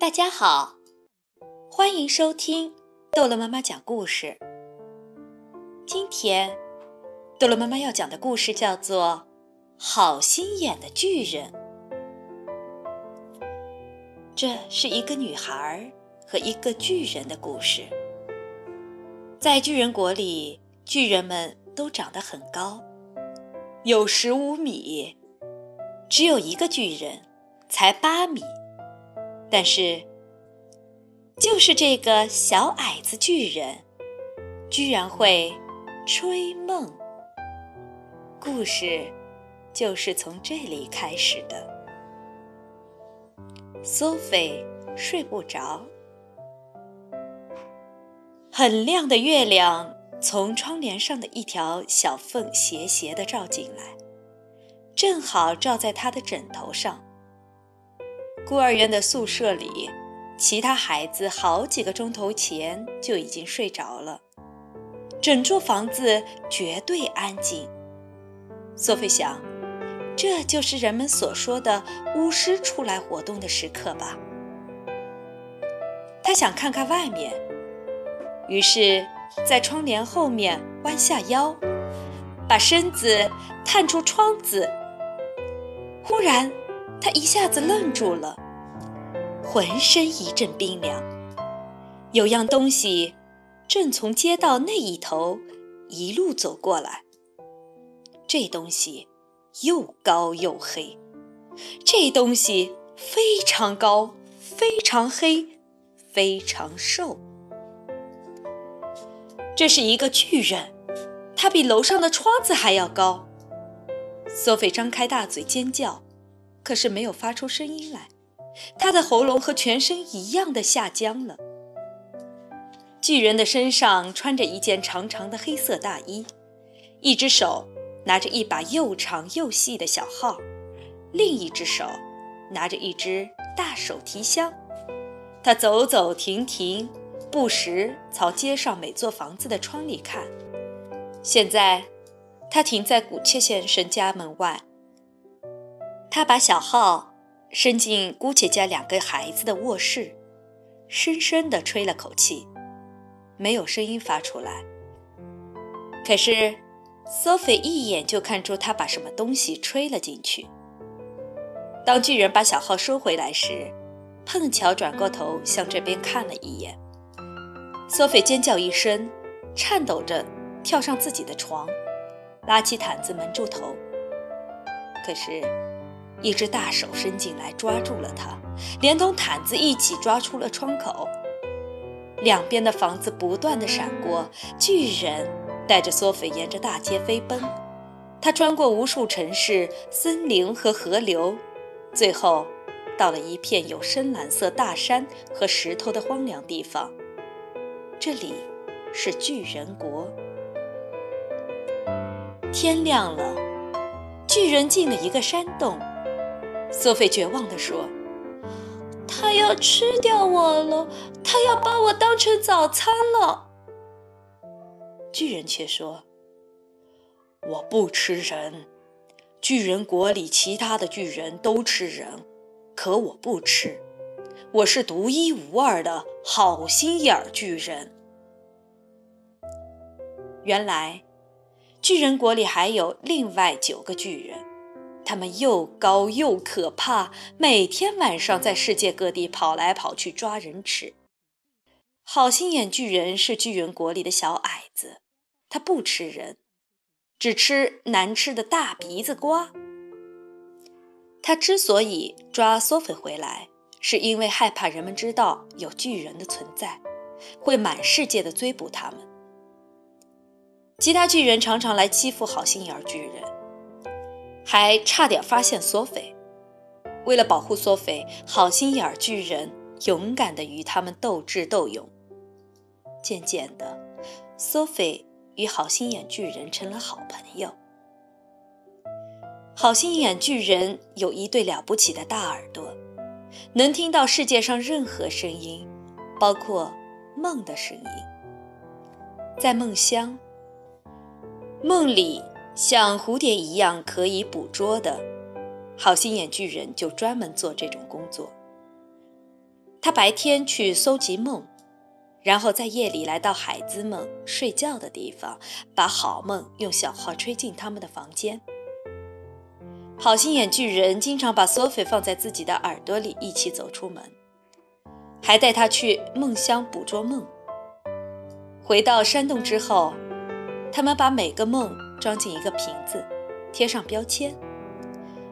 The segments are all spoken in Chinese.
大家好，欢迎收听逗乐妈妈讲故事。今天，逗乐妈妈要讲的故事叫做《好心眼的巨人》。这是一个女孩和一个巨人的故事。在巨人国里，巨人们都长得很高，有十五米，只有一个巨人才八米。但是，就是这个小矮子巨人，居然会吹梦。故事就是从这里开始的。索菲睡不着，很亮的月亮从窗帘上的一条小缝斜斜地照进来，正好照在他的枕头上。孤儿院的宿舍里，其他孩子好几个钟头前就已经睡着了，整座房子绝对安静。索菲想，这就是人们所说的巫师出来活动的时刻吧。他想看看外面，于是，在窗帘后面弯下腰，把身子探出窗子。忽然，他一下子愣住了。浑身一阵冰凉，有样东西正从街道那一头一路走过来。这东西又高又黑，这东西非常高，非常黑，非常瘦。这是一个巨人，他比楼上的窗子还要高。索菲张开大嘴尖叫，可是没有发出声音来。他的喉咙和全身一样的下僵了。巨人的身上穿着一件长长的黑色大衣，一只手拿着一把又长又细的小号，另一只手拿着一只大手提箱。他走走停停，不时朝街上每座房子的窗里看。现在，他停在古切先生家门外。他把小号。伸进姑且家两个孩子的卧室，深深地吹了口气，没有声音发出来。可是，索菲一眼就看出他把什么东西吹了进去。当巨人把小号收回来时，碰巧转过头向这边看了一眼。索菲尖叫一声，颤抖着跳上自己的床，拉起毯子蒙住头。可是。一只大手伸进来，抓住了他，连同毯子一起抓出了窗口。两边的房子不断的闪过，巨人带着索菲沿着大街飞奔。他穿过无数城市、森林和河流，最后到了一片有深蓝色大山和石头的荒凉地方。这里是巨人国。天亮了，巨人进了一个山洞。索菲绝望地说：“他要吃掉我了，他要把我当成早餐了。”巨人却说：“我不吃人，巨人国里其他的巨人都吃人，可我不吃，我是独一无二的好心眼巨人。”原来，巨人国里还有另外九个巨人。他们又高又可怕，每天晚上在世界各地跑来跑去抓人吃。好心眼巨人是巨人国里的小矮子，他不吃人，只吃难吃的大鼻子瓜。他之所以抓索菲回来，是因为害怕人们知道有巨人的存在，会满世界的追捕他们。其他巨人常常来欺负好心眼巨人。还差点发现索菲。为了保护索菲，好心眼巨人勇敢地与他们斗智斗勇。渐渐的，索菲与好心眼巨人成了好朋友。好心眼巨人有一对了不起的大耳朵，能听到世界上任何声音，包括梦的声音。在梦乡，梦里。像蝴蝶一样可以捕捉的，好心眼巨人就专门做这种工作。他白天去搜集梦，然后在夜里来到孩子们睡觉的地方，把好梦用小号吹进他们的房间。好心眼巨人经常把索菲放在自己的耳朵里，一起走出门，还带他去梦乡捕捉梦。回到山洞之后，他们把每个梦装进一个瓶子，贴上标签。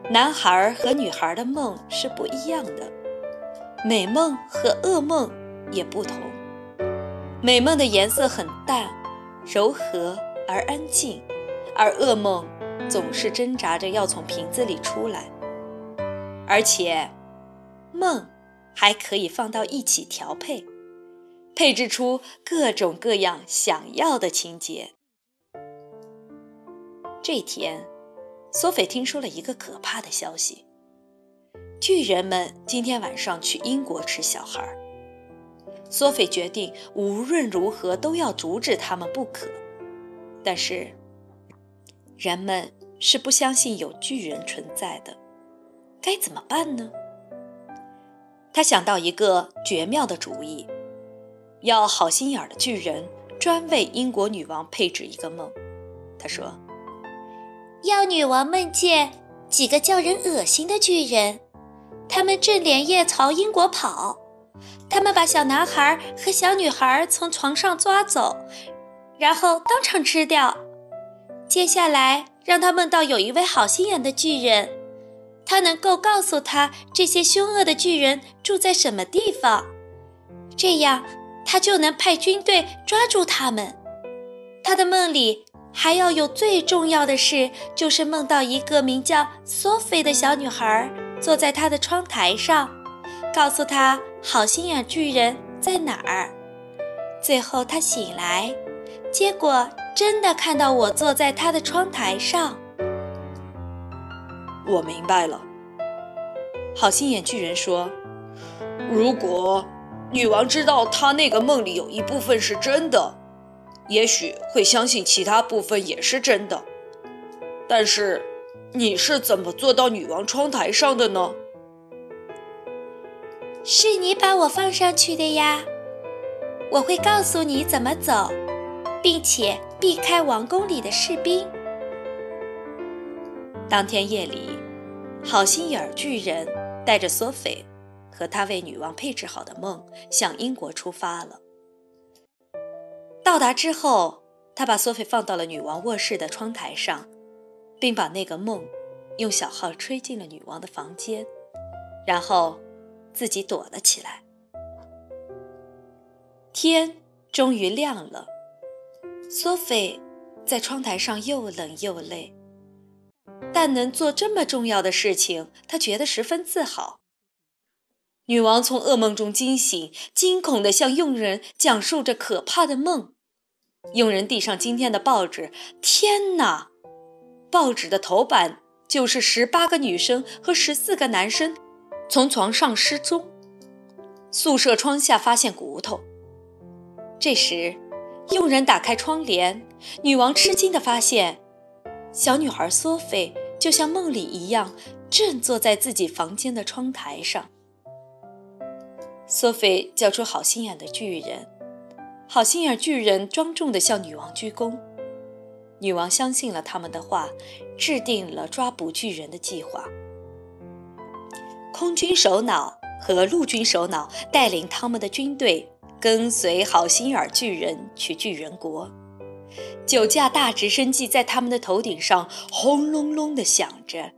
男孩和女孩的梦是不一样的，美梦和噩梦也不同。美梦的颜色很淡、柔和而安静，而噩梦总是挣扎着要从瓶子里出来。而且，梦还可以放到一起调配。配置出各种各样想要的情节。这天，索菲听说了一个可怕的消息：巨人们今天晚上去英国吃小孩。索菲决定无论如何都要阻止他们不可。但是，人们是不相信有巨人存在的，该怎么办呢？他想到一个绝妙的主意。要好心眼的巨人专为英国女王配置一个梦，他说：“要女王梦见几个叫人恶心的巨人，他们正连夜朝英国跑，他们把小男孩和小女孩从床上抓走，然后当场吃掉。接下来让他梦到有一位好心眼的巨人，他能够告诉他这些凶恶的巨人住在什么地方，这样。”他就能派军队抓住他们。他的梦里还要有最重要的事，就是梦到一个名叫 Sophie 的小女孩坐在他的窗台上，告诉他好心眼巨人在哪儿。最后他醒来，结果真的看到我坐在他的窗台上。我明白了，好心眼巨人说：“如果……”女王知道她那个梦里有一部分是真的，也许会相信其他部分也是真的。但是，你是怎么坐到女王窗台上的呢？是你把我放上去的呀。我会告诉你怎么走，并且避开王宫里的士兵。当天夜里，好心眼巨人带着索菲。和他为女王配置好的梦，向英国出发了。到达之后，他把索菲放到了女王卧室的窗台上，并把那个梦用小号吹进了女王的房间，然后自己躲了起来。天终于亮了，索菲在窗台上又冷又累，但能做这么重要的事情，她觉得十分自豪。女王从噩梦中惊醒，惊恐地向佣人讲述着可怕的梦。佣人递上今天的报纸，天哪！报纸的头版就是十八个女生和十四个男生从床上失踪，宿舍窗下发现骨头。这时，佣人打开窗帘，女王吃惊地发现，小女孩索菲就像梦里一样，正坐在自己房间的窗台上。索菲叫出好心眼的巨人，好心眼巨人庄重地向女王鞠躬。女王相信了他们的话，制定了抓捕巨人的计划。空军首脑和陆军首脑带领他们的军队，跟随好心眼巨人去巨人国。九架大直升机在他们的头顶上轰隆隆地响着。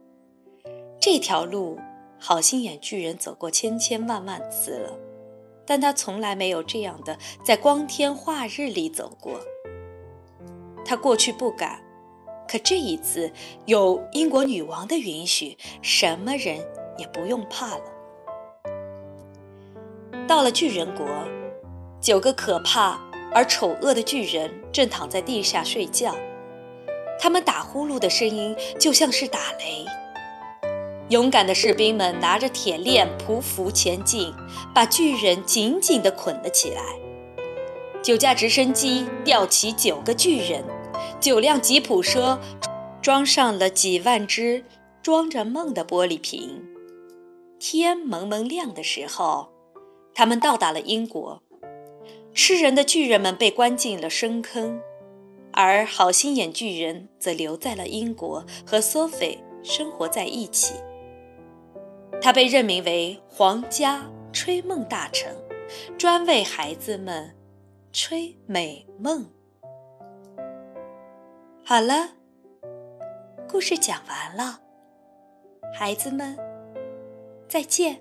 这条路。好心眼巨人走过千千万万次了，但他从来没有这样的在光天化日里走过。他过去不敢，可这一次有英国女王的允许，什么人也不用怕了。到了巨人国，九个可怕而丑恶的巨人正躺在地下睡觉，他们打呼噜的声音就像是打雷。勇敢的士兵们拿着铁链匍匐前进，把巨人紧紧地捆了起来。九架直升机吊起九个巨人，九辆吉普车装上了几万只装着梦的玻璃瓶。天蒙蒙亮的时候，他们到达了英国，吃人的巨人们被关进了深坑，而好心眼巨人则留在了英国，和索菲生活在一起。他被任命为皇家吹梦大臣，专为孩子们吹美梦。好了，故事讲完了，孩子们，再见。